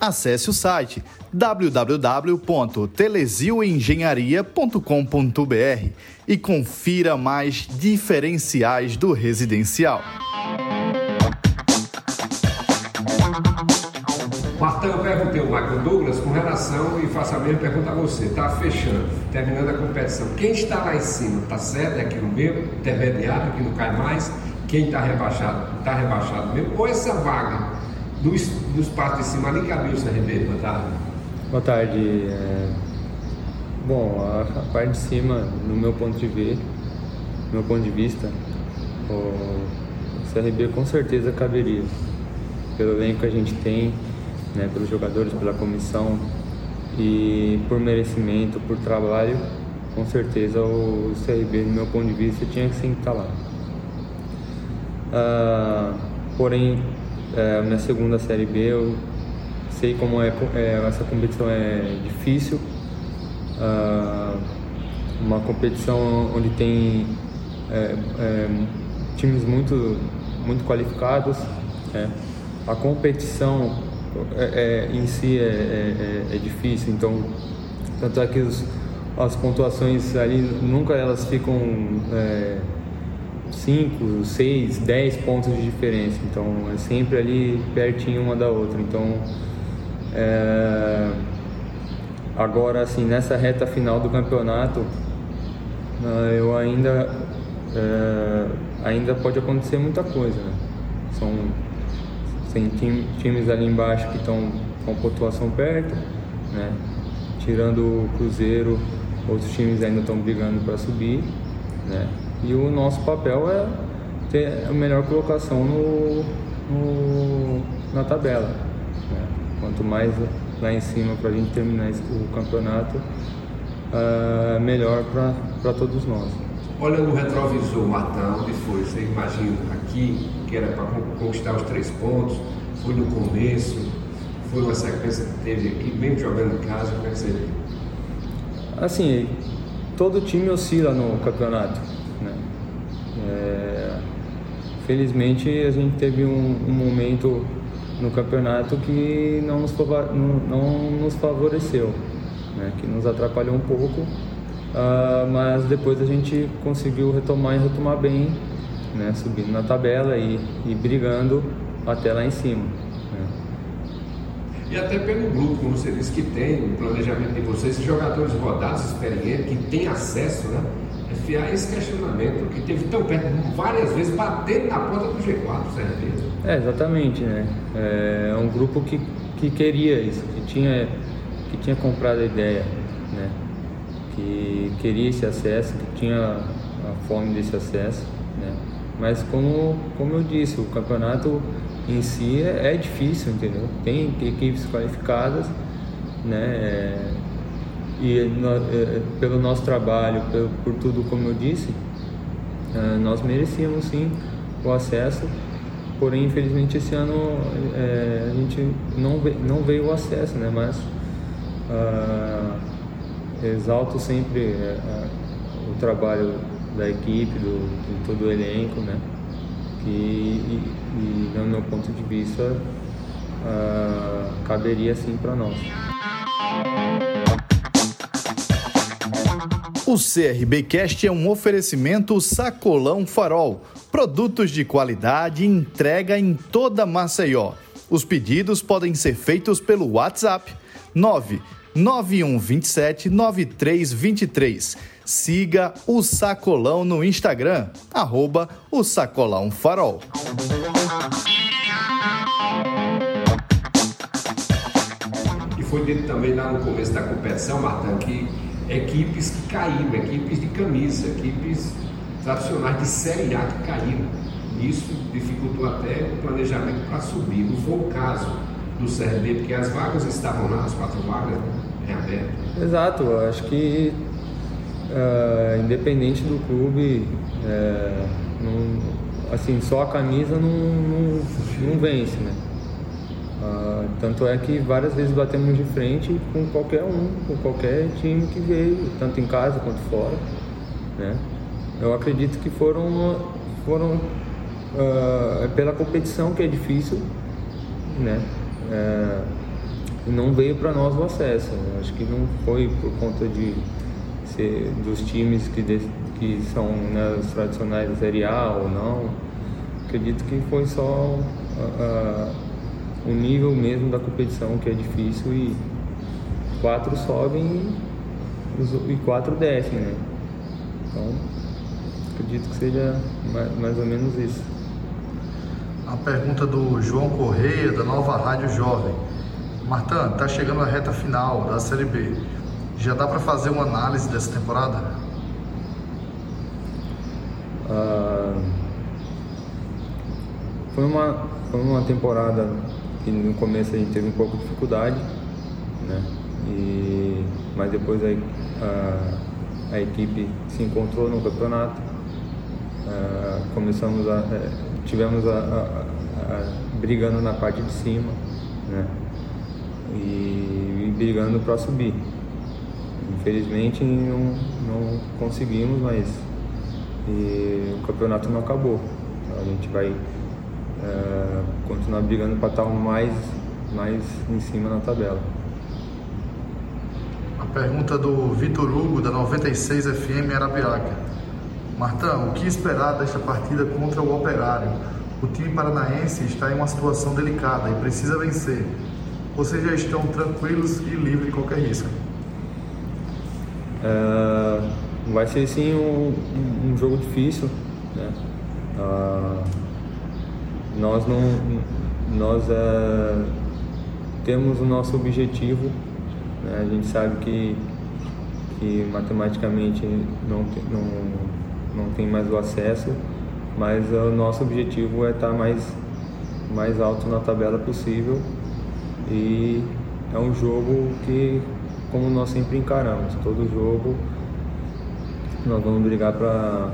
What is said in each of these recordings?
Acesse o site www.telesioengenharia.com.br e confira mais diferenciais do residencial. Martão, eu perguntei ao Michael Douglas com relação e faço a mesma pergunta a você. Está fechando, terminando a competição. Quem está lá em cima? Está certo? É aqui no meio, intermediário, que não cai mais. Quem está rebaixado? Está rebaixado mesmo? Ou essa vaga dos, dos partes de cima ali cabe o CRB? Boa tarde. Boa tarde. É... Bom, a, a, parte de cima, no meu ponto de ver, meu ponto de vista, o, o CRB com certeza caberia. Pelo elenco que a gente tem, né, pelos jogadores, pela comissão e por merecimento, por trabalho, com certeza o CRB, no meu ponto de vista, tinha que sempre estar lá. Uh, porém, é, minha segunda Série B, eu sei como é, é essa competição é difícil, uh, uma competição onde tem é, é, times muito, muito qualificados, né? a competição é, é, em si é, é, difícil, então tanto é que os, as pontuações ali nunca elas ficam 5, 6, 10 pontos de diferença, então é sempre ali pertinho uma da outra. Então é, agora assim nessa reta final do campeonato eu ainda é, ainda pode acontecer muita coisa. Né? São tem times ali embaixo que estão com pontuação perto, né? Tirando o Cruzeiro, outros times ainda estão brigando para subir, né? E o nosso papel é ter a melhor colocação no, no na tabela. Né? Quanto mais lá em cima para a gente terminar o campeonato, uh, melhor para todos nós. Olha no retrovisor, Matão, onde foi? Você imagina aqui, que era para conquistar os três pontos, foi no começo, foi uma sequência que teve aqui, mesmo jogando em casa, como é que você vê? Assim, todo time oscila no campeonato. Felizmente a gente teve um, um, momento no campeonato que não nos, não, nos favoreceu, né? que nos atrapalhou um pouco, uh, mas depois a gente conseguiu retomar e retomar bem né, subindo na tabela e, e brigando até lá em cima. Né. E até pelo grupo, como você disse, que tem o planejamento de vocês, jogadores rodados, experientes, que têm acesso, né? É fiar esse questionamento que teve tão perto, várias vezes, batendo na porta do G4, certo? É, exatamente, né? É um grupo que, que queria isso, que tinha, que tinha comprado a ideia, né? Que queria esse acesso, que tinha a fome desse acesso, né? Mas como, como eu disse, o campeonato em si é, é difícil, entendeu? Tem equipes qualificadas, né? É, e no, é, pelo nosso trabalho, por, tudo como eu disse, é, nós merecíamos sim o acesso, porém infelizmente esse ano é, a gente não, não veio o acesso, né? Mas uh, exalto sempre uh, o trabalho da equipe, do, de todo o elenco, né? Que, e, e no meu ponto de vista, uh, caberia sim para nós. O CRBcast é um oferecimento Sacolão Farol. Produtos de qualidade entrega em toda Maceió. Os pedidos podem ser feitos pelo WhatsApp 9 9127 9323. Siga o Sacolão no Instagram, arroba o Sacolão Farol. E foi dito também lá no começo da competição, Martão, que equipes que caíram, equipes de camisa, equipes tradicionais de Série A que caíram. Isso dificultou até o planejamento para subir. Não foi o caso do CRB, porque as vagas estavam lá, as quatro vagas, né, reabertas. Exato, acho que uh, independente do clube, é, não, assim, só a camisa não, não, não vence, né? Uh, tanto é que várias vezes batemos de frente com qualquer um, com qualquer time que veio, tanto em casa quanto fora. Né? Eu acredito que foram, foram uh, pela competição que é difícil, né? Uh, não veio para nós o acesso. Acho que não foi por conta de ser dos times que, de, que são né, os tradicionais da Série A ou não. Acredito que foi só uh, o nível mesmo da competição que é difícil e quatro sobem e quatro descem, né? Então acredito que seja mais, mais ou menos isso. A pergunta do João Correia, da Nova Rádio Jovem. Martã, está chegando a reta final da Série B. Já dá para fazer uma análise dessa temporada? Ah, foi, uma, foi uma temporada que no começo a gente teve um pouco de dificuldade, né? E, mas depois a, a, a equipe se encontrou no campeonato. Ah, começamos a. É, tivemos a, a, a, brigando na parte de cima, né? E, e brigando para subir. Infelizmente não, não conseguimos, mas o campeonato não acabou. A gente vai é, continuar brigando para estar mais, mais em cima na tabela. A pergunta do Vitor Hugo, da 96 FM Arapiaca. Martão, o que esperar desta partida contra o Operário? O time paranaense está em uma situação delicada e precisa vencer. Vocês já estão tranquilos e livres de qualquer risco? É, vai ser sim um, um, jogo difícil. Né? Uh, nós não nós é, temos o nosso objetivo né? a gente sabe que que matematicamente não não não tem mais o acesso mas o nosso objetivo é estar mais mais alto na tabela possível e é um jogo que como nós sempre encaramos todo jogo nós vamos brigar para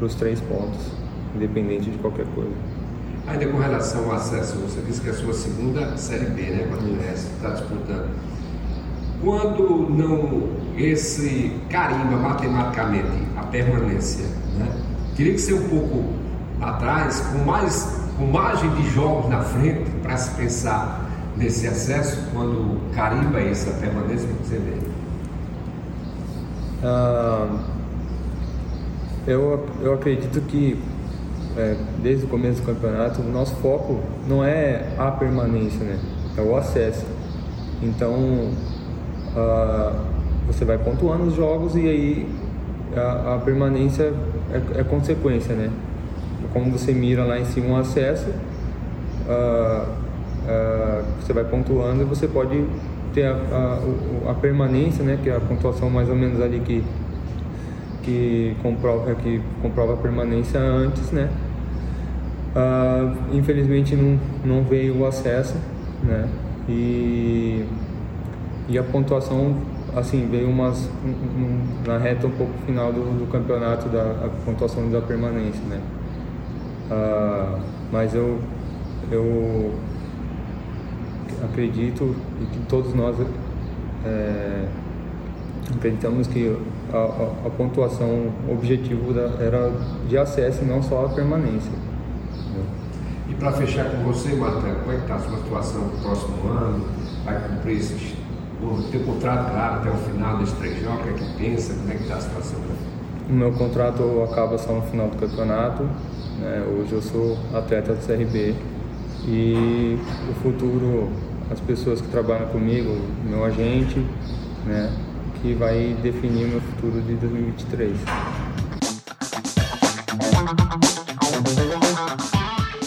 os três pontos independente de qualquer coisa Ainda com relação ao acesso, você disse que é a sua segunda Série B, né? Quando o está disputando. Quando não esse carimba matematicamente a permanência, né? Teria que ser um pouco atrás, com mais com margem de jogos na frente para se pensar nesse acesso quando carimba essa permanência que você vê. Uh, eu, eu acredito que é, desde o começo do campeonato, o nosso foco não é a permanência, né? É o acesso. Então, uh, você vai pontuando os jogos e aí a, a permanência é, é, consequência, né? Como você mira lá em cima o acesso, uh, uh, você vai pontuando e você pode ter a, a, a, permanência, né? Que é a pontuação mais ou menos ali que que comprova que comprova a permanência antes, né? Uh, infelizmente não, não veio o acesso, né? E, e a pontuação, assim, veio umas, um, na reta um pouco final do, do campeonato, da, a pontuação da permanência, né? Uh, mas eu, eu acredito e que todos nós é, acreditamos que a, a, a pontuação objetivo da, era de acesso e não só a permanência. Para fechar com você, Marta, como é que está a sua situação para o próximo ano? Vai cumprir esses, o teu contrato claro até o final desse jogos? O que é que pensa? Como é que está a situação? O meu contrato acaba só no final do campeonato. Né? Hoje eu sou atleta do CRB e o futuro, as pessoas que trabalham comigo, meu agente, né? que vai definir o meu futuro de 2023.